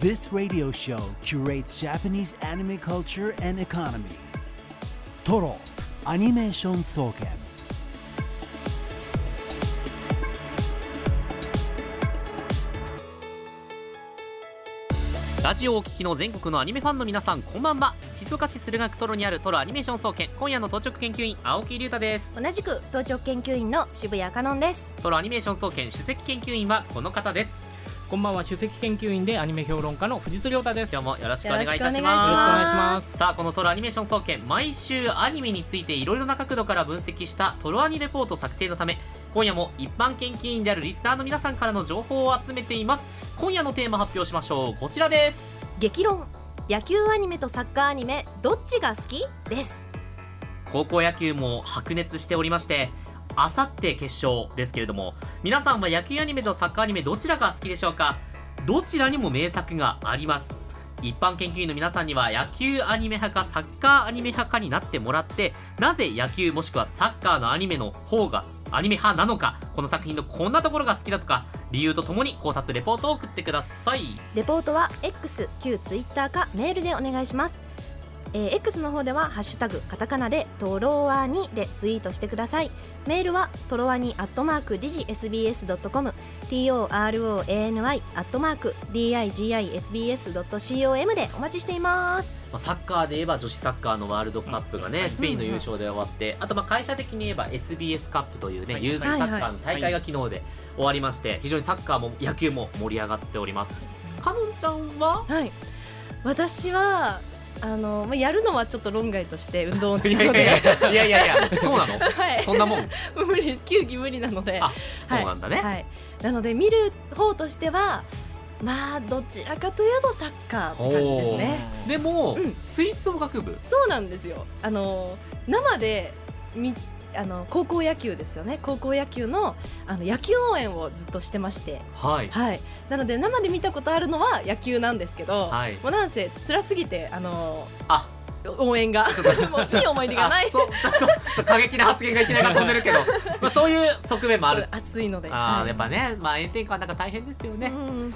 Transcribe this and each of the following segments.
This radio show curates Japanese anime culture and economy. Toro Animation Soken. ラジオをお聞きの全国のアニメファンの皆さんこんばんは。静岡市駿河区トロにあるトロアニメーション総研今夜の当直研究員青木隆太です。同じく当直研究員の渋谷香音です。トロアニメーション総研首席研究員はこの方ですこんばんは。首席研究員でアニメ評論家の藤津亮太です。今日もよろしくお願いいたします。よろしくお願いします。よろしくお願いします。さあこのトロアニメーション総研毎週アニメについていろいろな角度から分析したトロアニレポート作成のため今夜も一般研究員であるリスナーの皆さんからの情報を集めています。今夜のテーマ発表しましょう。こちらです。激論。野球アニメとサッカーアニメどっちが好き？です。高校野球も白熱しておりましてあさって決勝ですけれども皆さんは野球アニメとサッカーアニメどちらが好きでしょうか？どちらにも名作があります。一般研究員の皆さんには野球アニメ派かサッカーアニメ派かになってもらってなぜ野球もしくはサッカーのアニメの方がアニメ派なのかこの作品のこんなところが好きだとか理由とともに考察レポートを送ってください。レポートは X 旧 Twitter かメールでお願いします。えー X の方では「ハッシュタグカタカナでトロワニ」でツイートしてください。メールはトロワニアットマーク digisbs.com torowany アットマーク digisbs.com でお待ちしています。まあサッカーで言えば女子サッカーのワールドカップがね、スペインの優勝で終わって、あとまあ会社的に言えば SBS カップというね、はい。ユースサッカーの大会が昨日で終わりまして、非常にサッカーも野球も盛り上がっております。かのんちゃんは？はい。私はあのまあやるのはちょっと論外として 運動音い痴なのでやいやいやいや そうなの？はい。そんなもん？無理球技無理なので。あそうなんだね、はい、なので見る方としてはまあどちらかというとサッカーって感じですね。でも、うん。吹奏楽部。そうなんですよ。あの生でみあの高校野球ですよね。高校野球のあの野球応援をずっとしてまして。はい。はい。なので生で見たことあるのは野球なんですけど、はい。もうなんせ辛すぎてあのあ。応援が。ちょっともう いい思い出がない。ちょっと過激な発言がいきなり飛んでるけど。まあそういう側面もある。暑いので。あーはい。やっぱね、まあ、炎天下なんか大変ですよね、うん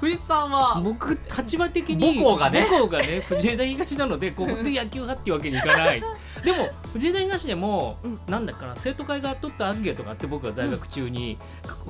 藤井さんは？僕立場的に母校がね。母校がね 藤枝東なのでここで野球派っていうわけにいかない。でも藤枝東でも、うん。なんだかな生徒会が取ったアンケートがあって僕が在学中に、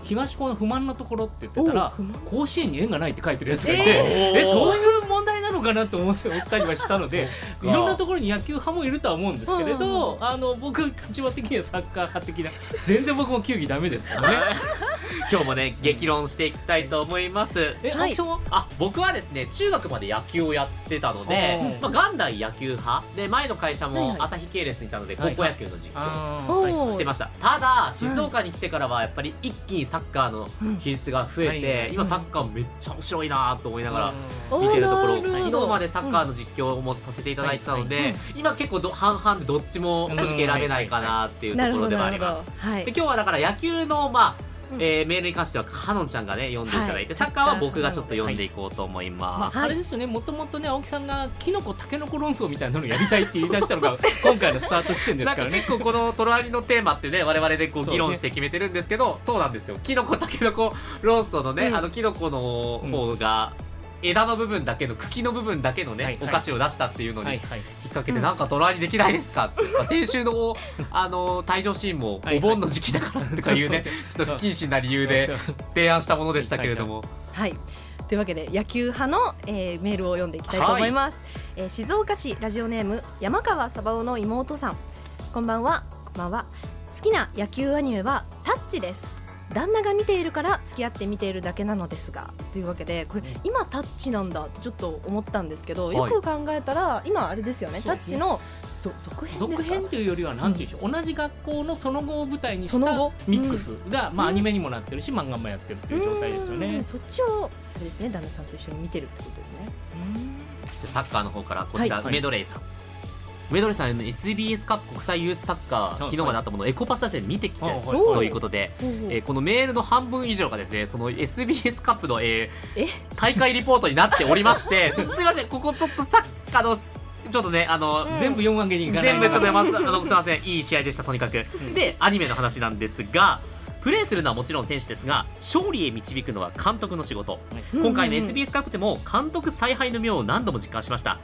東高の不満なところって言ってたら甲子園に縁がないって書いてるやつがいて、えー。えそういう問題なのかなと思って思ったりはしたのでか。いろんなところに野球派もいるとは思うんですけれど、あの僕立場的にはサッカー派的な全然僕も球技ダメですからね。今日もね激論していきたいと思います。え、はい。あ僕はですね中学まで野球をやってたのでうん、まあ、元来野球派。で前の会社も朝日系列にいたのではい高校野球の実況をしてました。ただ静岡に来てからはやっぱり一気にサッカーの比率が増えはいて今サッカーめっちゃ面白いなと思いながらお見てるところ昨日までサッカーの実況もさせていただいたのはいで今結構ど半々でどっちも正直選べないかなっていうところではあります。で今日はだから野球のまあ、うん。えーメールに関してはかのんちゃんがね読んでいただいて、はい。サッカーは僕がちょっと読んでいこうと思いまます、あ、あれですよね、もともとね、青木さんがキノコ、タケノコ論争みたいなのをやりたいって言い出したのが、今回のスタート地点ですからね。か結構このトロアリのテーマってね我々でこう議論して決めてるんですけどそうなんですよ。キノコタケノコ論争のね、うん。あのキノコの方が枝の部分だけの茎の部分だけのね、はいはい。お菓子を出したっていうのにはいはい。引っ掛けて、なんかトロアリできないですかって、まあ、先週のあの退場シーンもはいお盆の時期だからとかいうねそうちょっと不謹慎な理由で提案したものでしたけれども。はい。というわけで野球派の、えーメールを読んでいきたいと思います、えー静岡市ラジオネーム山川サバオの妹さん。こんばんは。こんばんは。好きな野球アニメはタッチです旦那が見ているから付き合って見ているだけなのですがというわけでこれ今タッチなんだってちょっと思ったんですけど、はい。よく考えたら今あれですよねタッチのそ続編で続すか？編というよりは何て言うん。でしょう、同じ学校のその後を舞台にしたその後？ミックスが、まあ、うん。アニメにもなってるし漫画もやってるという状態ですようねん。そっちをあれですね旦那さんと一緒に見てるってことですね。サッカーの方からこちら、はい。メドレーさん。メドレーさん SBS カップ国際ユースサッカーい。昨日まであったものをエコパスタジアムで見てきてはいとい。うことで、えーこのメールの半分以上がですねその SBS カップの、え大会リポートになっておりまして ちょっとすいませんここちょっとサッカーのちょっとねあの、うん。全部読むわけに。全部ちょっと読ますあのすいませんいい試合でしたとにかく、でアニメの話なんですがプレーするのはもちろん選手ですが勝利へ導くのは監督の仕事、今回の SBS カップでも監督采配の妙を何度も実感しました。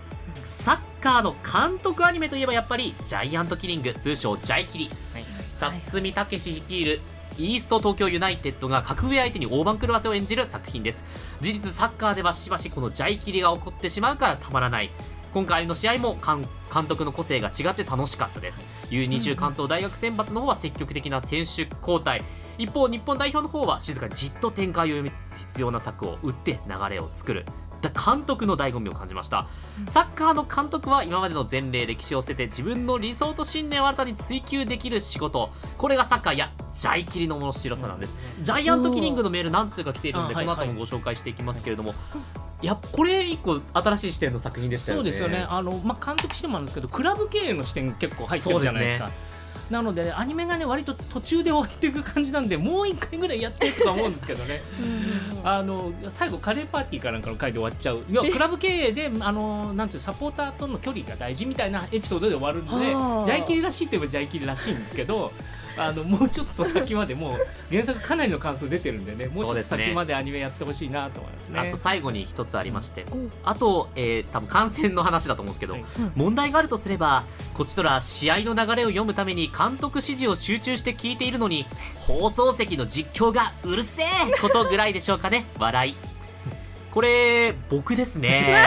サッカーの監督アニメといえばやっぱりジャイアントキリング通称ジャイキリ。はい。辰巳武史率いるイースト東京ユナイテッドが格上相手に大番狂わせを演じる作品です。事実サッカーではしばしこのジャイキリが起こってしまうからたまらない。今回の試合も監監督の個性が違って楽しかったです。U20 関東大学選抜の方は積極的な選手交代。一方日本代表の方は静かにじっと展開を読み必要な策を打って流れを作る。だ監督の醍醐味を感じました。サッカーの監督は今までの前例歴史を捨てて自分の理想と信念を新たに追求できる仕事。これがサッカーやジャイキリの面白さなんです。ジャイアントキリングのメール何通か来ているのでこの後もご紹介していきますけれどもいやこれ一個新しい視点の作品でしたよね。そうですよね。あの、まあ、監督してもあるんですけどクラブ経営の視点結構入ってるじゃないですかなので、アニメがね割と途中で終わっていく感じなんでもう一回ぐらいやってとか思うんですけどね。あの最後カレーパーティーかなんかの回で終わっちゃう。要はクラブ経営であのなんていうサポーターとの距離が大事みたいなエピソードで終わるんでジはあ。ャイキリらしいといえばジャイキリらしいんですけどあのもうちょっと先までもう原作かなりの関数出てるんでねもうちょっと先までアニメやってほしいなと思いますね。あと最後に一つありまして、うん。あと、えー、多分感染の話だと思うんですけど、はい。問題があるとすればこちとら試合の流れを読むために監督指示を集中して聞いているのに放送席の実況がうるせえことぐらいでしょうかね笑いこれ僕ですね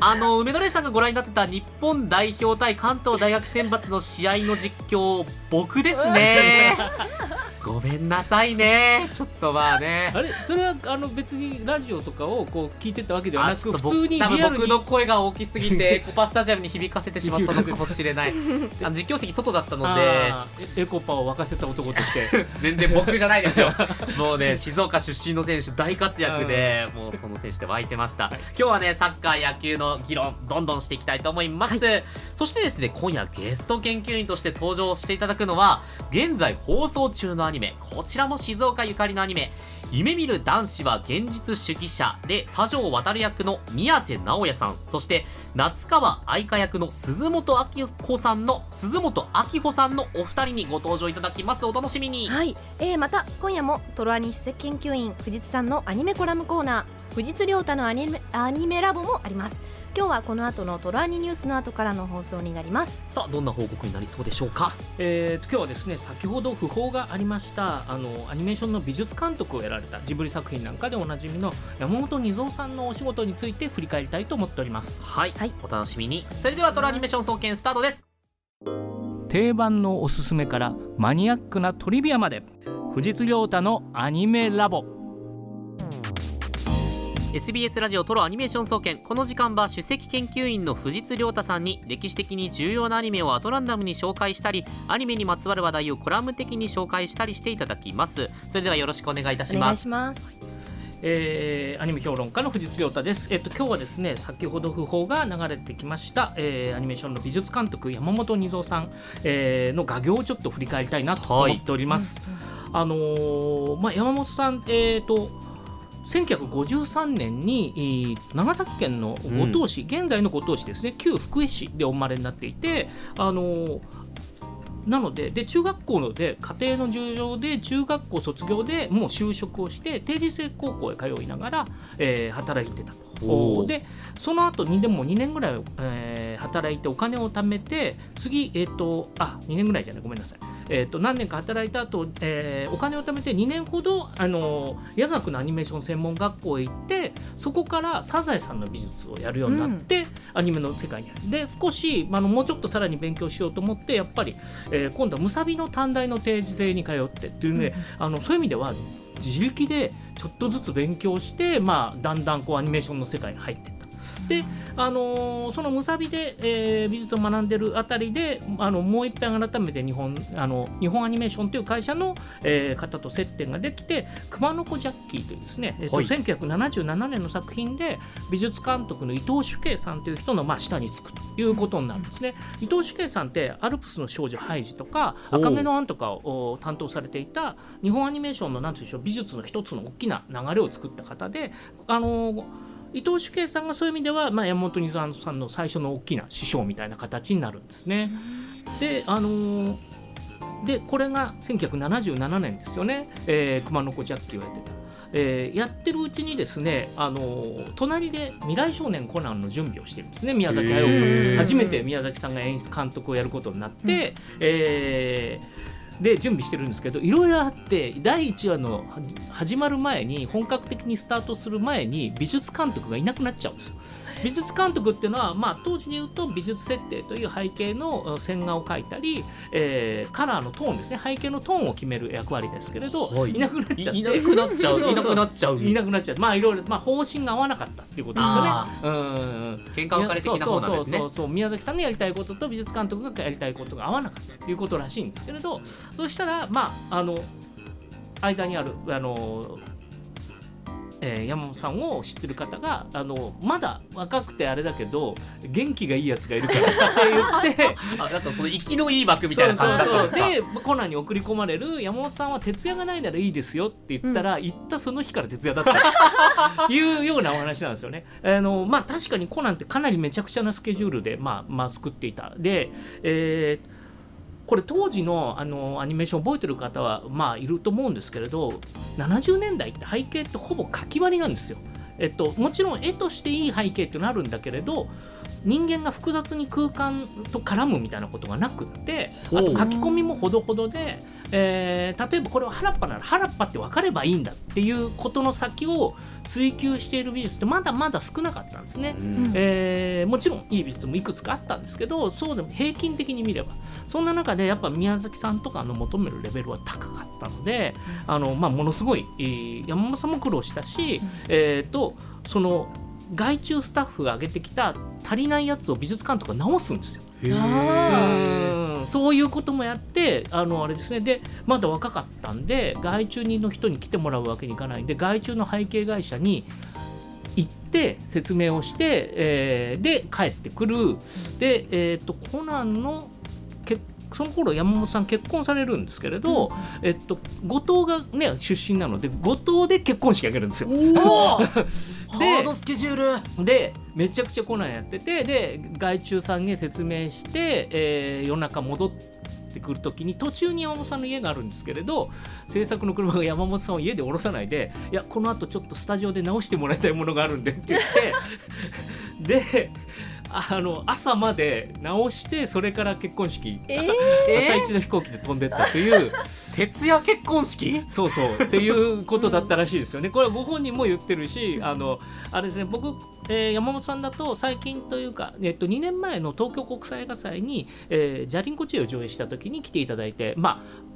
あの梅のれさんがご覧になってた日本代表対関東大学選抜の試合の実況僕ですね。ごめんなさいね。ちょっとまあね。あれそれはあの別にラジオとかをこう聞いてたわけではあなく普通にリアルに僕の声が大きすぎて コパスタジアムに響かせてしまったのかもしれない。あの実況席外だったので。エエコパを沸かせた男として。全然僕じゃないですよ。もうね静岡出身の選手大活躍でもうその選手で湧いてました、はい。今日はねサッカー野球の議論どんどんしていきたいと思います、そしてですね今夜ゲスト研究員として登場していただくのは現在放送中のアニメこちらも静岡ゆかりのアニメ。夢見る男子は現実主義者で佐城渡役の宮瀬直哉さん。そして夏川愛花役の鈴本明子さんの鈴本明穂さんのお二人にご登場いただきます。お楽しみに。はい、えー、また今夜もトロアニ首席研究員藤津さんのアニメコラムコーナー藤津亮太のアニメアニメラボもあります。今日はこの後のトロアニニュースの後からの放送になります。さあどんな報告になりそうでしょうか？えーと今日はですね先ほど訃報がありましたあのアニメーションの美術監督をやられたジブリ作品なんかでおなじみの山本二三さんのお仕事について振り返りたいと思っております。はい、はい。お楽しみに。それではトラアニメーション総研スタートです。定番のおすすめからマニアックなトリビアまで。藤津亮太のアニメラボ SBS ラジオトロアニメーション総研。この時間は首席研究員の藤津亮太さんに歴史的に重要なアニメをアトランダムに紹介したりアニメにまつわる話題をコラム的に紹介したりしていただきます。それではよろしくお願いいたしお願いますします。えーアニメ評論家の藤津亮太です。えっと今日はですね先ほど訃報が流れてきました、えーアニメーションの美術監督山本二三さん、えーの画業をちょっと振り返りたいなと思っております。あのーまあ山本さんえっ、と1953年に、えー長崎県の五島市、現在の五島市ですね旧福江市でお生まれになっていてあのーなのでで中学校ので家庭の事情で中学校卒業でもう就職をして定時制高校へ通いながら、えー働いてたと。でその後2年も2年ぐらい、えー働いてお金を貯めて次えっ、とあ2年ぐらいじゃないごめんなさい、えー、と何年か働いた後、えーお金を貯めて2年ほどあの夜学のアニメーション専門学校へ行ってそこからサザエさんの美術をやるようになって、アニメの世界に。で少しあのもうちょっとさらに勉強しようと思ってやっぱり、えー今度はむさびの短大の定時制に通ってっていうので、あのそういう意味では自力でちょっとずつ勉強して、まあ、だんだんこうアニメーションの世界に入って。で、あのーそのむさびで、えー美術を学んでるあたりであのもう一遍改めて日本あの日本アニメーションという会社の、えー方と接点ができて熊野子ジャッキーというですね、えっとはい。1977年の作品で美術監督の伊藤主慶さんという人の、まあ、下につくということになるんですね。伊藤主慶さんって「アルプスの少女ハイジ」とか「おう。赤毛のアン」とかをお担当されていた日本アニメーションのなんていうんでしょう美術の一つの大きな流れを作った方であのー伊藤主慶さんがそういう意味では、まあ、山本二三さんの最初の大きな師匠みたいな形になるんですね。であのーでこれが1977年ですよね、えー熊の子ジャッキーをやってた。えーやってるうちにですね、あのー隣で「未来少年コナン」の準備をしてるんですね。宮崎駿初めて宮崎さんが演出監督をやることになって、えーで準備してるんですけどいろいろあって第1話の始まる前に本格的にスタートする前に美術監督がいなくなっちゃうんですよ。美術監督っていうのは、まあ、当時に言うと美術設定という背景の uh, 線画を描いたり、えーカラーのトーンですね。背景のトーンを決める役割ですけれど、はい。い、なくなっちゃっていいなくなっちゃう。いなくなっちゃう。いなくなっちゃう。まあいろいろ、まあ、方針が合わなかったっていうことですよね。あ。うん。喧嘩別れ的な方なんですね。そうそうそう。そう。宮崎さんのやりたいことと美術監督がやりたいことが合わなかったっていうことらしいんですけれどそしたらまああの間にあるあの、えー山本さんを知ってる方があのまだ若くてあれだけど元気がいいやつがいるからって言って あだとその生きのいい枠みたいな感じそうそうでコナンに送り込まれる山本さんは徹夜がないならいいですよって言ったら、行ったその日から徹夜だったというようなお話なんですよね。あのまあ確かにコナンってかなりめちゃくちゃなスケジュールで、まあ、まあ作っていた。で、えーこれ当時のあのアニメーション覚えてる方はまあいると思うんですけれど70年代って背景ってほぼ書き割りなんですよ。えっと、もちろん絵としていい背景ってなるんだけれど人間が複雑に空間と絡むみたいなことがなくってあと書き込みもほどほどで、えー例えばこれは原っぱなら原っぱって分かればいいんだっていうことの先を追求している美術ってまだまだ少なかったんですね。うん。えーもちろんいい美術もいくつかあったんですけどそうでも平均的に見れば。そんな中でやっぱ宮崎さんとかの求めるレベルは高かったのであの、まあ、ものすごい、えー山本さんも苦労したし、えー、とその外注スタッフが上げてきた足りないやつを美術監督が直すんですよ。そういうこともやってあのあれですね。でまだ若かったんで外注人の人に来てもらうわけにいかないんで外注の背景会社に行って説明をして、えーで帰ってくる。で、えー、とコナンの結その頃山本さん結婚されるんですけれど、えっと、後藤がね出身なので後藤で結婚式あげるんですよ。お ハードスケジュール。でめちゃくちゃコナンやっててで外注さんに説明して、えー夜中戻ってくる時に途中に山本さんの家があるんですけれど制作の車が山本さんを家で降ろさないで「いやこのあとちょっとスタジオで直してもらいたいものがあるんで」って言って であの朝まで直してそれから結婚式、えー朝一の飛行機で飛んでったという。徹夜結婚式？そうそうっていうことだったらしいですよね。これはご本人も言ってるし、あのあれですね、僕、えー山本さんだと最近というか、えっと2年前の東京国際映画祭に、えージャリンコチエを上映した時に来ていただいて、まあ。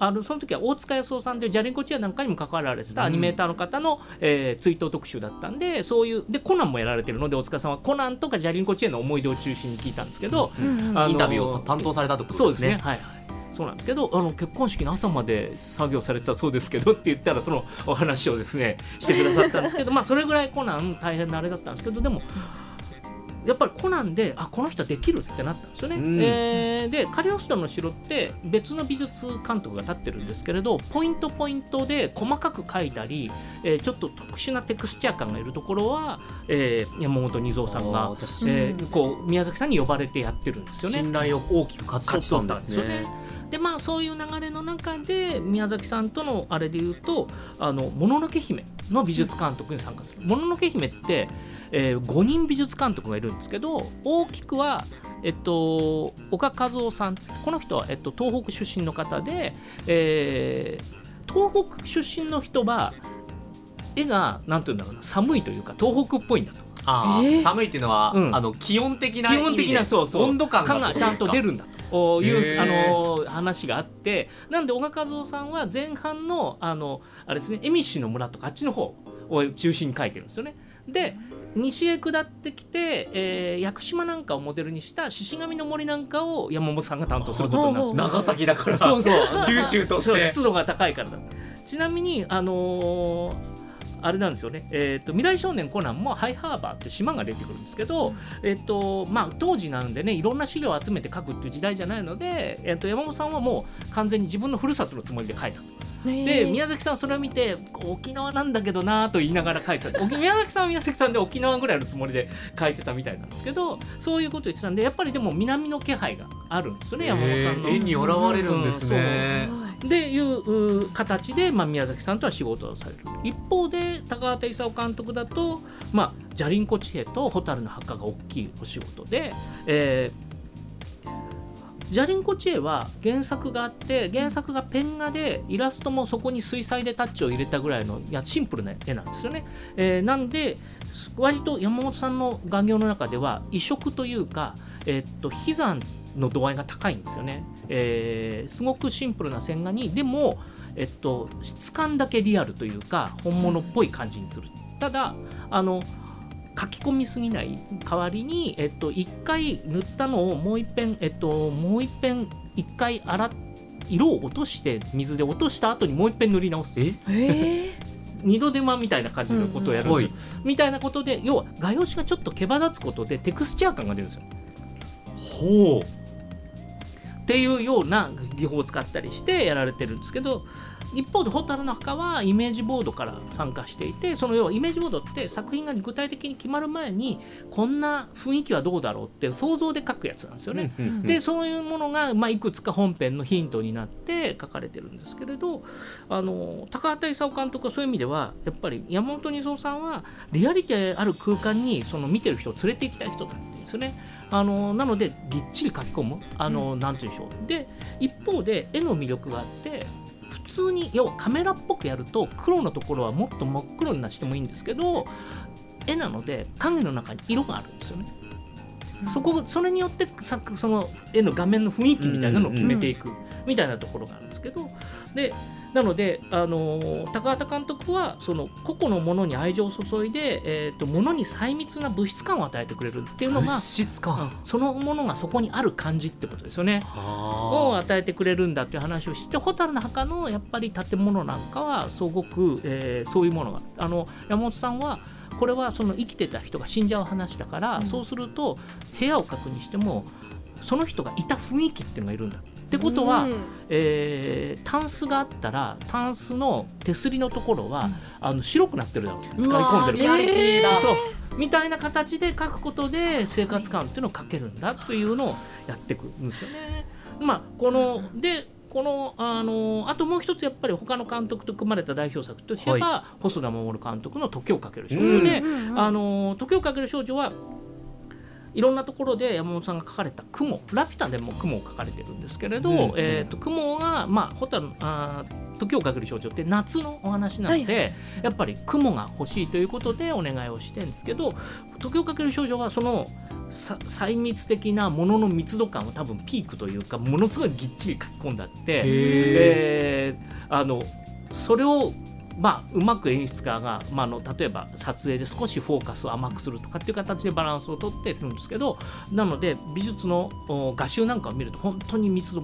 あのその時は大塚康夫さんでジャリンコチエなんかにも関わられてたアニメーターの方の、えー追悼特集だったんでそういうでコナンもやられてるので大塚さんはコナンとかジャリンコチエの思い出を中心に聞いたんですけど、あのインタビューをさ担当されたってこそうですすね。とでねはいはい。そうなんですけど、あの結婚式の朝まで作業されてたそうですけどって言ったらそのお話をですねしてくださったんですけど、まあそれぐらいコナン大変なあれだったんですけど、でも。やっぱりコナンであこの人できるってなったんですよね。うんえーでカリオストロの城って別の美術監督が立ってるんですけれどポイントポイントで細かく描いたり、えーちょっと特殊なテクスチャー感がいるところは、えー山本二三さんがえーこう宮崎さんに呼ばれてやってるんですよね。信頼を大きく勝ち取ったんですね。でまあそういう流れの中で宮崎さんとのあれで言うと「あのもののけ姫」の美術監督に参加する。もののけ姫って、え5人美術監督がいるんですけど大きくは、えっと、岡和夫さん。この人は、えっと、東北出身の方で、えー東北出身の人は絵がなんていうんだろうな寒いというか東北っぽいんだと。ああ、えー？寒いっていうのは、うん。あの気温的な基本的なそうそう。温度感が。がちゃんと出るんだといへうー。あの話があってなんで小川和夫さんは前半のあのあれですね恵美氏の村とかあっちの方を中心に書いてるんですよね。で西へ下ってきて、えー屋久島なんかをモデルにした獅子神の森なんかを山本さんが担当することになるんです。よ。長崎だから。そうそう。九州として。湿度が高いからだ。ちなみにあのーあれなんですよね、えーと、未来少年コナンもハイハーバーって島が出てくるんですけど、えーとまあ、当時なんでねいろんな資料を集めて書くっていう時代じゃないので、えー、と山本さんはもう完全に自分のふるさとのつもりで書いたで宮崎さんそれを見て沖縄なんだけどなと言いながら書いてた宮崎さんは宮崎さんで沖縄ぐらいのつもりで書いてたみたいなんですけどそういうこと言ってたんでやっぱりでも南の気配があるんですよね山本さんの。絵に現れるんですね。うん、でいう形で、まあ、宮崎さんとは仕事をされる一方で高畑勲監督だと、まあ、じゃりんこ地平と蛍の墓が大きいお仕事で、えージャリンコチエは原作があって原作がペン画でイラストもそこに水彩でタッチを入れたぐらいのいやシンプルな絵なんですよね。えー、なんで割と山本さんの画業の中では異色というか、えー、っと悲惨の度合いが高いんですよね。えー、すごくシンプルな線画にでも、えっと、質感だけリアルというか本物っぽい感じにする。ただあの書き込みすぎない代わりに、えっと、1回塗ったのをもう一遍、えっと、もう一遍1回洗っ色を落として水で落とした後にもう一遍塗り直す。え？え 二度手間みたいな感じのことをやるんですよ、うん、みたいなことで要は画用紙がちょっと毛羽立つことでテクスチャー感が出るんですよ。ほうっていうような技法を使ったりしてやられてるんですけど一方で「蛍の墓」はイメージボードから参加していてその要はイメージボードって作品が具体的に決まる前にこんな雰囲気はどうだろうって想像で書くやつなんですよね。でそういうものが、まあ、いくつか本編のヒントになって書かれてるんですけれどあの高畑勲監督はそういう意味ではやっぱり山本二三さんはリアリティある空間にその見てる人を連れて行きたい人だっていうんですよね。あのなのでぎっちり書き込むあの、うん、なんて言うんでしょうで一方で絵の魅力があって普通に要はカメラっぽくやると黒のところはもっと真っ黒になしてもいいんですけど絵なので影の中に色があるんですよね。そこそれによってその絵の画面の雰囲気みたいなのを決めていくみたいなところがあるんですけどでなので、あの高畑監督はその個々のものに愛情を注いで、えーと、ものに細密な物質感を与えてくれるっていうのが物質感、そのものがそこにある感じってことですよね。を与えてくれるんだっていう話をして蛍の墓のやっぱり建物なんかはすごく、えー、そういうものがあの山本さんはこれはその生きてた人が死んじゃう話だから、うん、そうすると部屋を確認してもその人がいた雰囲気っていうのがいるんだってことは、うん、えー、タンスがあったらタンスの手すりのところは、うん、あの白くなってるだろう。使い込んでるから、えー、そう。みたいな形で書くことで生活感っていうのを書けるんだというのをやっていくんですよね。まあ、このでこのあのあともう一つやっぱり他の監督と組まれた代表作としては、はい、細田守監督の「時をかける少女で」あの時をかける少女はいろんなところで山本さんが描かれた雲ラピュタでも雲を描かれてるんですけれど、うん、えーと、雲が、まあ、ホタルあ時をかける少女って夏のお話なので、はい、やっぱり雲が欲しいということでお願いをしてるんですけど時をかける少女はその細密的なものの密度感は多分ピークというかものすごいぎっちり書き込んだって、えー、あのそれをまあ、うまく演出家が、まあ、の例えば撮影で少しフォーカスを甘くするとかっていう形でバランスをとってするんですけどなので美術の画集なんかを見ると本当に密度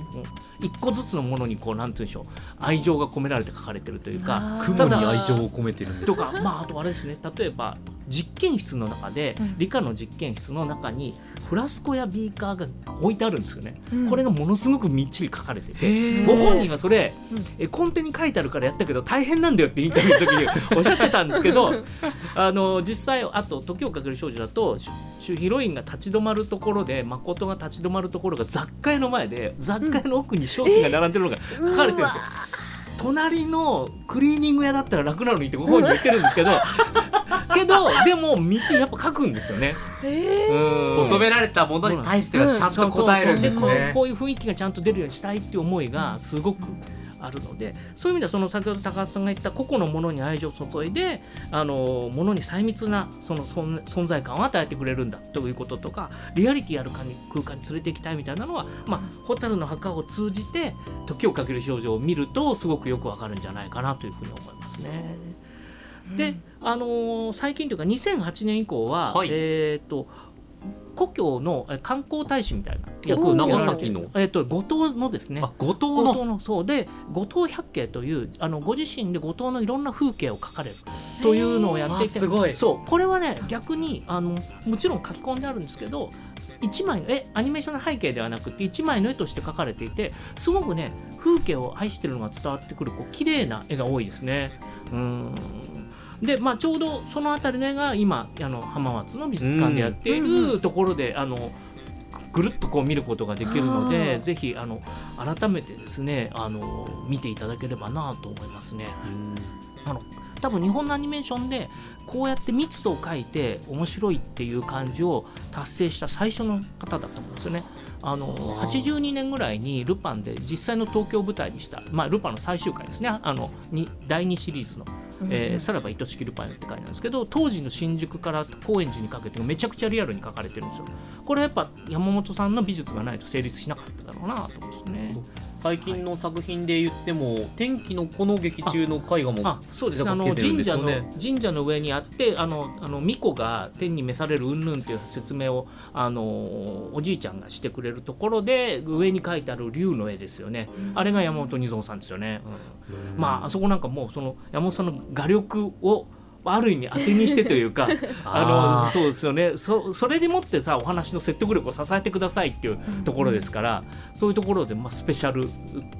一個ずつのものにこうなんて言うんでしょう愛情が込められて描かれてるというか雲に愛情を込めてるんですとか、まあ、あとあれですね例えば実験室の中で、理科の実験室の中にフラスコやビーカーが置いてあるんですよね、うん、これがものすごくみっちり書かれてて。ご本人はそれ、えコンテに書いてあるからやったけど大変なんだよってインタビューの時におっしゃってたんですけど あの実際あと「時をかける少女」だとヒロインが立ち止まるところで誠が立ち止まるところが雑貨屋の前で雑貨屋の奥に商品が並んでるのが書かれてるんですよ。隣のクリーニング屋だったら楽なのにってご本人言ってるんですけど けどでも道やっぱ書くんですよね、えー、求められたものに対してはちゃんと答えるんですね、こういう雰囲気がちゃんと出るようにしたいっていう思いがすごくあるのでそういう意味ではその先ほど高橋さんが言った個々のものに愛情を注いであのものに細密なその存在感を与えてくれるんだということとかリアリティある空間に連れて行きたいみたいなのは、まあ、蛍の墓を通じて時をかける少女を見るとすごくよくわかるんじゃないかなというふうに思いますね。で、あのー、最近というか2008年以降は、はい、えっ、ー、と故郷のえ観光大使みたいな役おを長崎の？えっと後藤のですね。あ五島後の藤のそう。で後藤百景というあのご自身で後藤のいろんな風景を描かれる。というのをやっていて。わあすごい。そう。これはね逆にあのもちろん書き込んであるんですけど1枚の絵アニメーションの背景ではなくて1枚の絵として描かれていてすごくね風景を愛してるのが伝わってくるこう綺麗な絵が多いですね。うんでまあ、ちょうどその辺りが今あの浜松の美術館でやっているところで、あのぐるっとこう見ることができるのあでーぜひあの改めてですねあの見ていただければなと思いますね。あの多分日本のアニメーションでこうやって密度を書いて面白いっていう感じを達成した最初の方だと思うんですよね。あのあー。82年ぐらいにルパンで実際の東京を舞台にした、まあ、ルパンの最終回ですね。あのに第2シリーズのえーさらば愛しきルパンって書いてあるんですけど当時の新宿から高円寺にかけてめちゃくちゃリアルに書かれてるんですよ。これやっぱ山本さんの美術がないと成立しなかっただろうなと思うんですね最近の作品で言っても「天気の子」の劇中の絵画もあそうですね。あの神社の神社の上にあってあのあの巫女が天に召される云々っていう説明をあのおじいちゃんがしてくれるところで上に描いてある竜の絵ですよね、あれが山本二蔵さんですよね、うん。まああそこなんかもうその山本さんの画力をある意味当てにしてというか あのそうですよね。そそれでもってさお話の説得力を支えてくださいっていうところですから、そういうところで、まあ、スペシャル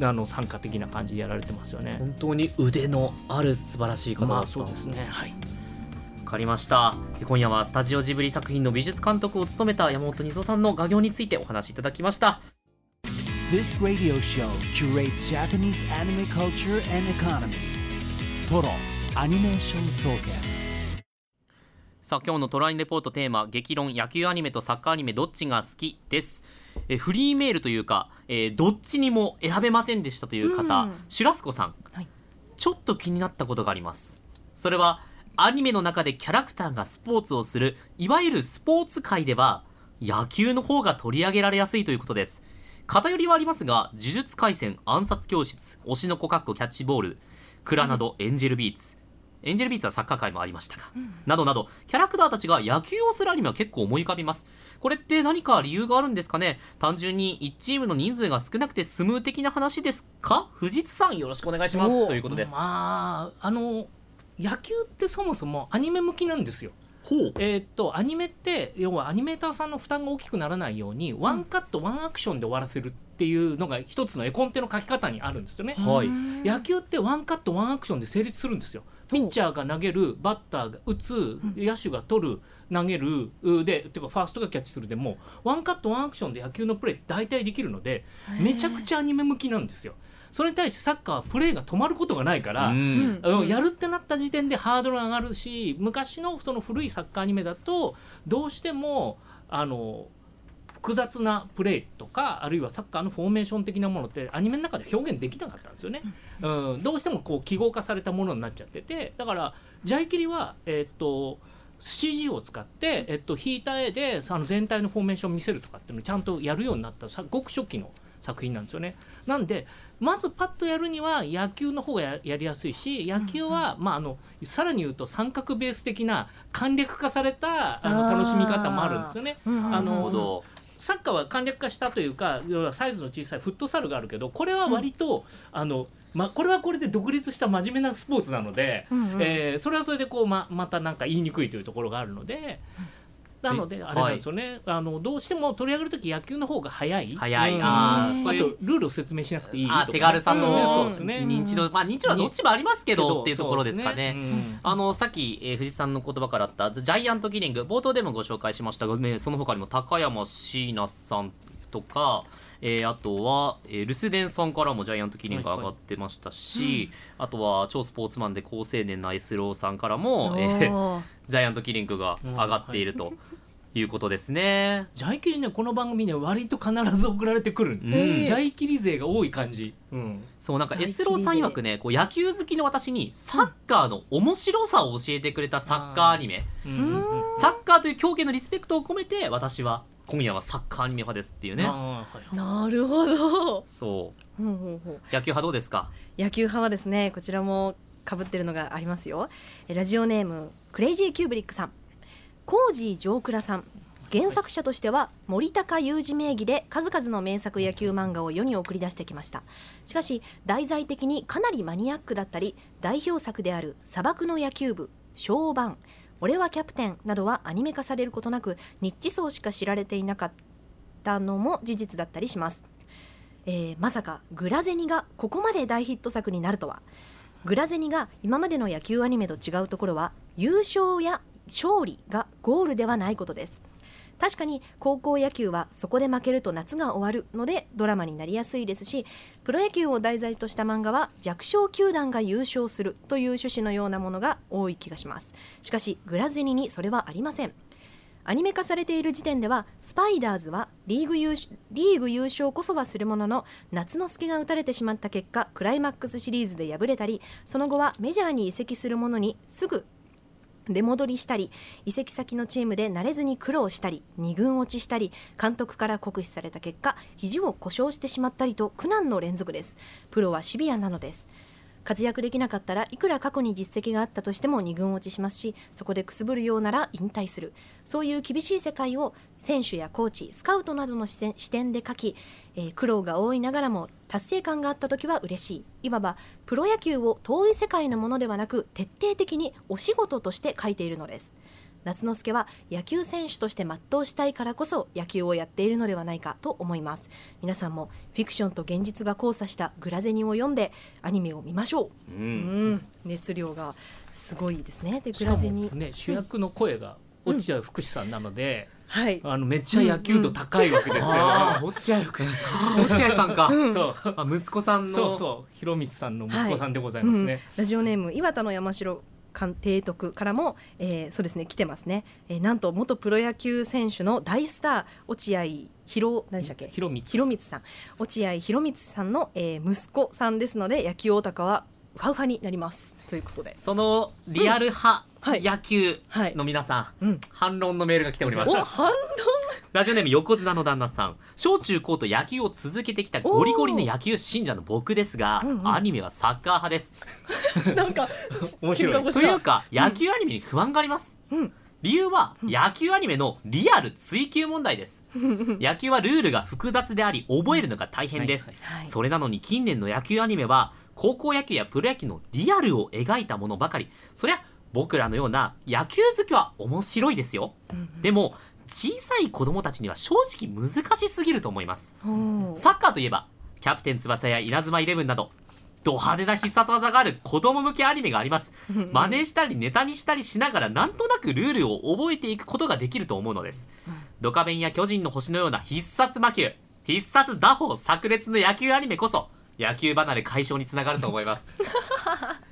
あの参加的な感じでやられてますよね。本当に腕のある素晴らしい方だった。まあそうですね。はい。わかりました。今夜はスタジオジブリ作品の美術監督を務めた山本二三さんの画業についてお話しいただきました。This radio show curates Japanese anime culture and economy. Toro Animation Soken. さあ今日のトラインレポートテーマ激論野球アニメとサッカーアニメどっちが好きです。えフリーメールというか、えーどっちにも選べませんでしたという方、うん。シュラスコさん、はい。ちょっと気になったことがあります。それはアニメの中でキャラクターがスポーツをするいわゆるスポーツ界では野球の方が取り上げられやすいということです。偏りはありますが呪術廻戦暗殺教室推しの子かっこキャッチボールクラなどエンジェルビーツエンジェルビーツはサッカー界もありましたが、などなどキャラクターたちが野球をするアニメは結構思い浮かびます。これって何か理由があるんですかね？単純に1チームの人数が少なくてスムー的な話ですか？藤津さんよろしくお願いします。ということです、まああの野球ってそもそもアニメ向きなんですよ。えーっとアニメって要はアニメーターさんの負担が大きくならないようにワンカットワンアクションで終わらせるっていうのが一つの絵コンテの書き方にあるんですよね。はい。野球ってワンカットワンアクションで成立するんですよ。ピッチャーが投げるバッターが打つ野手が取る投げるうでってかファーストがキャッチするでもワンカットワンアクションで野球のプレー大体できるのでめちゃくちゃアニメ向きなんですよ。それに対してサッカーはプレーが止まることがないから、うん。あのやるってなった時点でハードル上がるし昔のその古いサッカーアニメだとどうしてもあの複雑なプレーとかあるいはサッカーのフォーメーション的なものってアニメの中で表現できなかったんですよね。うん、どうしてもこう記号化されたものになっちゃってて。だからジャイキリはえーっと CG を使って、えっと、引いた絵であの全体のフォーメーションを見せるとかっていうのをちゃんとやるようになったさごく初期の作品なんですよね。なんでまずパッとやるには野球の方がややりやすいし野球は、まあ、あのさらに言うと三角ベース的な簡略化されたあの楽しみ方もあるんですよね。あなるほのどサッカーは簡略化したというか要はサイズの小さいフットサルがあるけどこれは割と、あのま、これはこれで独立した真面目なスポーツなので、うんうんえーそれはそれでこうままたなんか言いにくいというところがあるので。なのでえあれなんですよね、あのどうしても取り上げる時野球の方が早い。早い。うん。あーあそういうとルールを説明しなくていいとかね。あ手軽さと、うん。そうですね。認知度まあ認知度はどっちもありますけどっていうところですかね。そうですうん。あのさっき、えー藤井さんの言葉からあったジャイアントキリング冒頭でもご紹介しましたが、ね、その他にも高山椎名さんとか、えーあとは、えー留守電さんからもジャイアントキリング上がってましたし、あとは超スポーツマンで高青年な S ローさんからも、えー ジャイアントキリングが上がっているとい。うことですね。ジャイキリねこの番組ね割と必ず送られてくるうん。ジャイキリ勢が多い感じ、うん、そうなんかジャイ S ローさん曰くねこう野球好きの私にサッカーの面白さを教えてくれたサッカーアニメ、うん。うんうんサッカーという競技のリスペクトを込めて私は今夜はサッカーアニメ派ですっていうね。あーはいなるほど。そう。野球派どうですか？野球派はですねこちらも被ってるのがありますよ。えラジオネームクレイジーキューブリックさん。コージージョークラさん。原作者としては森高雄二名義で数々の名作野球漫画を世に送り出してきました。しかし題材的にかなりマニアックだったり代表作である「砂漠の野球部」「小番」「俺はキャプテン」などはアニメ化されることなくニッチ層しか知られていなかったのも事実だったりします。えーまさかグラゼニがここまで大ヒット作になるとは。グラゼニが今までの野球アニメと違うところは優勝や勝利がゴールではないことです。確かに高校野球はそこで負けると夏が終わるのでドラマになりやすいですしプロ野球を題材とした漫画は弱小球団が優勝するという趣旨のようなものが多い気がします。しかしグラゼニにそれはありません。アニメ化されている時点ではスパイダーズはリーグ優勝リーグ優勝こそはするものの夏之助が打たれてしまった結果クライマックスシリーズで敗れたりその後はメジャーに移籍するものにすぐ出戻りしたり移籍先のチームで慣れずに苦労したり2軍落ちしたり監督から酷使された結果肘を故障してしまったりと苦難の連続です。プロはシビアなのです。活躍できなかったらいくら過去に実績があったとしても2軍落ちしますしそこでくすぶるようなら引退する。そういう厳しい世界を選手やコーチスカウトなどの視点で書き、えー苦労が多いながらも達成感があった時は嬉しい。いわばプロ野球を遠い世界のものではなく徹底的にお仕事として書いているのです。夏之助は野球選手として全うしたいからこそ野球をやっているのではないかと思います。皆さんもフィクションと現実が交差したグラゼニを読んでアニメを見ましょう。ううん。ん熱量がすごいですね。でグラゼニね主役の声が落合福士さんなので、はい。あのめっちゃ野球度高いわけですよ。落合福士さん。落合さんか。そう。あ息子さんの。そうそう。広光さんの息子さんでございますね。うん。ラジオネーム岩田の山城。官提督からも、えーそうですね来てますね、えーなんと元プロ野球選手の大スター落合博何でしたっけ？広光さん。落合博光さんの、えー息子さんですので野球オタクはウハウハになります。ということで。そのリアル派、はい。野球の皆さん、うん。反論のメールが来ております。お反ラジオネーム横綱の旦那さん。小中高と野球を続けてきたゴリゴリの野球信者の僕ですが、うんうん。アニメはサッカー派です。論 なんか 面白い。というか野球アニメに不安があります、うん。理由は野球アニメのリアル追求問題です。野球はルールが複雑であり覚えるのが大変です、それなのに近年の野球アニメは高校野球やプロ野球のリアルを描いたものばかり。そりゃ僕らのような野球好きは面白いですよ。でも小さい子供たちには正直難しすぎると思います。サッカーといえばキャプテン翼や稲妻イレブンなどド派手な必殺技がある子供向けアニメがあります。真似したりネタにしたりしながらなんとなくルールを覚えていくことができると思うのです、ドカベンや巨人の星のような必殺魔球必殺打法炸裂の野球アニメこそ野球離れ解消につながると思います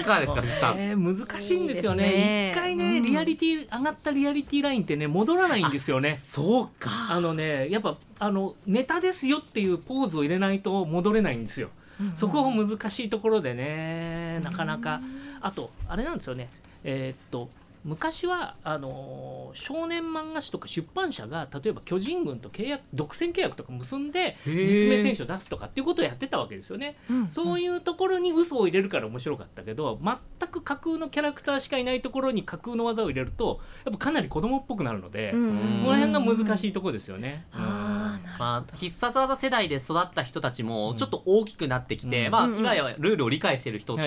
いかがですか藤さん？えー難しいんですよね。ね。一回ね、うん。リアリティ上がったリアリティラインってね戻らないんですよね。そうか。あのねやっぱあのネタですよっていうポーズを入れないと戻れないんですよ。そこが難しいところでねなかなか。あとあれなんですよね。えーっと昔はあのー少年漫画誌とか出版社が例えば巨人軍と契約独占契約とか結んで実名選手を出すとかっていうことをやってたわけですよね。うんそういうところに嘘を入れるから面白かったけど全く架空のキャラクターしかいないところに架空の技を入れるとやっぱかなり子供っぽくなるので、うんうん。この辺が難しいところですよね。あーなるほど。まあ、必殺技世代で育った人たちもちょっと大きくなってきて、うん。まあ、うんうん。いわゆるルールを理解している人と、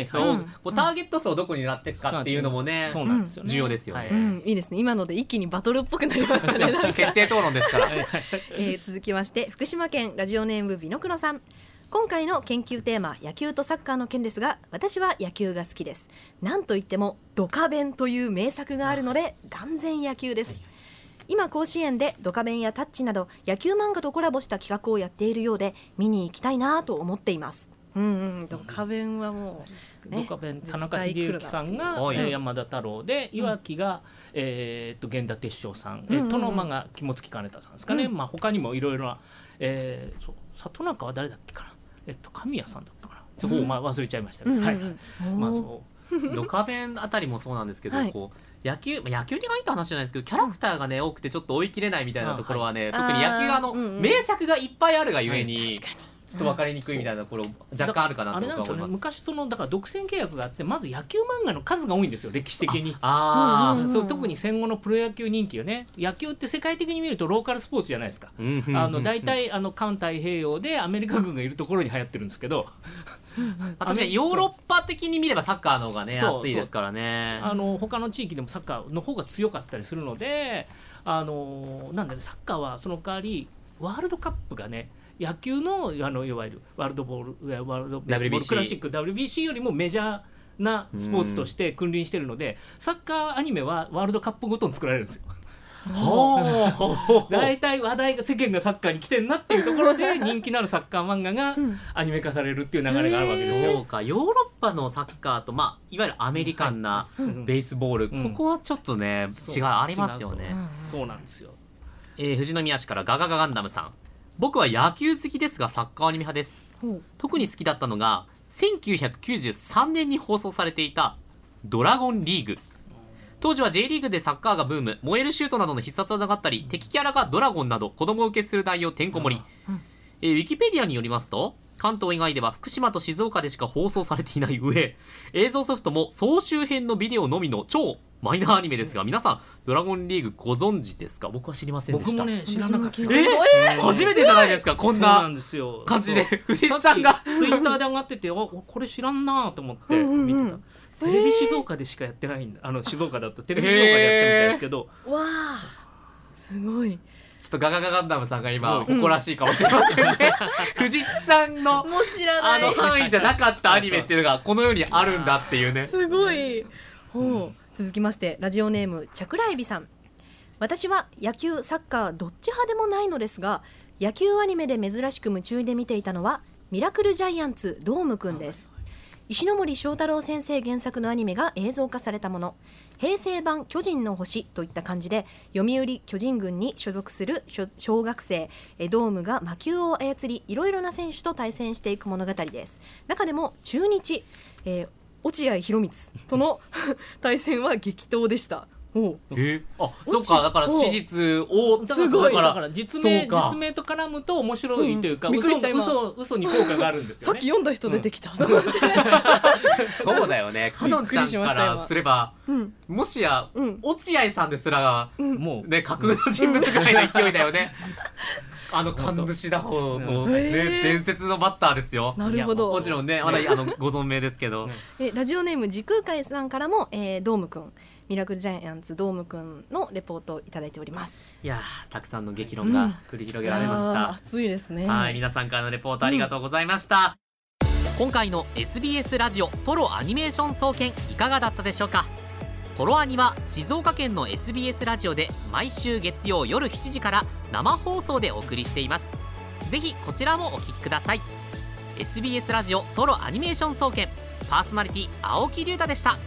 こうターゲット層をどこに狙っていくかっていうのもね、そうなんですよね。重要ですよね。はい。うん、いいですね。今ので一気にバトルっぽくなりましたね。決定討論ですから。えー続きまして福島県ラジオネームビノクロさん。今回の研究テーマ野球とサッカーの件ですが私は野球が好きです。なんといってもドカベンという名作があるので断然野球です。今甲子園でドカベンやタッチなど野球漫画とコラボした企画をやっているようで見に行きたいなと思っていますうんうんドカベンはもう、ね、ドカベン田中秀幸さんが、はいえー山田太郎で岩木が、えーっと源田鉄章さん、え殿間が肝付兼太さんですかね、うん。まあ他にもいろいろな、えーそう里中は誰だっけかな。えっと神谷さんだったかな。ちょっと、まあ忘れちゃいましたけど、はい、まあそう。ドカベンあたりもそうなんですけど、はい。こう野球、まあ野球に限った話じゃないですけどキャラクターがね多くてちょっと追い切れないみたいなところはね、はい。特に野球あの、あーうんうん。名作がいっぱいあるがゆえに、確かちょっと分かりにくいみたいなところ若干あるかなと思います。昔そのだから独占契約があってまず野球漫画の数が多いんですよ歴史的に。あうんそう特に戦後のプロ野球人気よね野球って世界的に見るとローカルスポーツじゃないですか。ああの大体あの環太平洋でアメリカ軍がいるところに流行ってるんですけど、確かにヨーロッパ的に見ればサッカーの方がね熱いですからね。あの他の地域でもサッカーの方が強かったりするのであのなんだねサッカーはその代わりワールドカップがね野球のあのいわゆるワールドボールえワールドベースボー。ルクラシック WBC よりもメジャーなスポーツとして君臨してるのでサッカーアニメはワールドカップごとに作られるんですよ。大体話題が世間がサッカーに来てんなっていうところで 人気のあるサッカー漫画がアニメ化されるっていう流れがあるわけですよ。そうかヨーロッパのサッカーとまあいわゆるアメリカンなうん。ベースボール、うん。ここはちょっとね違いありますよね、そうなんですよ。えー富士宮市からガガガガンダムさん僕は野球好きですがサッカーアニメ派です。特に好きだったのが1993年に放送されていた「ドラゴンリーグ」当時は J リーグでサッカーがブーム燃えるシュートなどの必殺技があったり敵キャラがドラゴンなど子供受けする内容てんこ盛り、えーウィキペディアによりますと関東以外では福島と静岡でしか放送されていない上映像ソフトも総集編のビデオのみの超マイナーアニメですが皆さんドラゴンリーグご存知ですか？僕は知りませんでした。僕もね知らなかった。私も聞い。え初めてじゃないですかこんななんですよ。感じでそう。藤井さんが。ツイッターで上がっててあこれ知らんなと思って見てた、テレビ静岡でしかやってないんだ。あの静岡だとテレビ静岡でやってるみたいですけど、わあすごい。ちょっとガガガガンダムさんが今誇らしいかもしれませんね。藤井さんのもう知らない。あの範囲じゃなかったアニメっていうのがこの世にあるんだっていうね。すごい。ほう続きましてラジオネームチャクラエビさん。私は野球サッカーどっち派でもないのですが野球アニメで珍しく夢中で見ていたのはミラクルジャイアンツドームくんです。石ノ森章太郎先生原作のアニメが映像化されたもの平成版巨人の星といった感じで読売巨人軍に所属する小学生ドームが魔球を操りいろいろな選手と対戦していく物語です中でも中日、えー落合博満との 対戦は激闘でした。おう。え？あそうか。だから史実をだからすごい。だから実名実名と絡むと面白いというか、うん。嘘嘘嘘に効果があるんですよね。さっき読んだ人出てきた、と思ってそうだよね。かのんちゃんからすればうん。もしやうん。落合さんですらもうね架空の人物ぐらいの勢いだよね あの神主打法のうん。ね伝説のバッターですよ。なるほど。もちろんねまだあのご存命ですけど。えラジオネーム時空海さんからも、えー、ドームくんミラクルジャイアンツドームくんのレポートをいただいております。いやーたくさんの激論が繰り広げられました、いやー熱いですね。はい、皆さんからのレポートありがとうございました。今回の SBS ラジオトロアニメーション総研いかがだったでしょうか？トロアニは静岡県の SBS ラジオで毎週月曜夜7時から生放送でお送りしています。ぜひこちらもお聞きください。SBS ラジオトロアニメーション総研パーソナリティ青木龍太でした。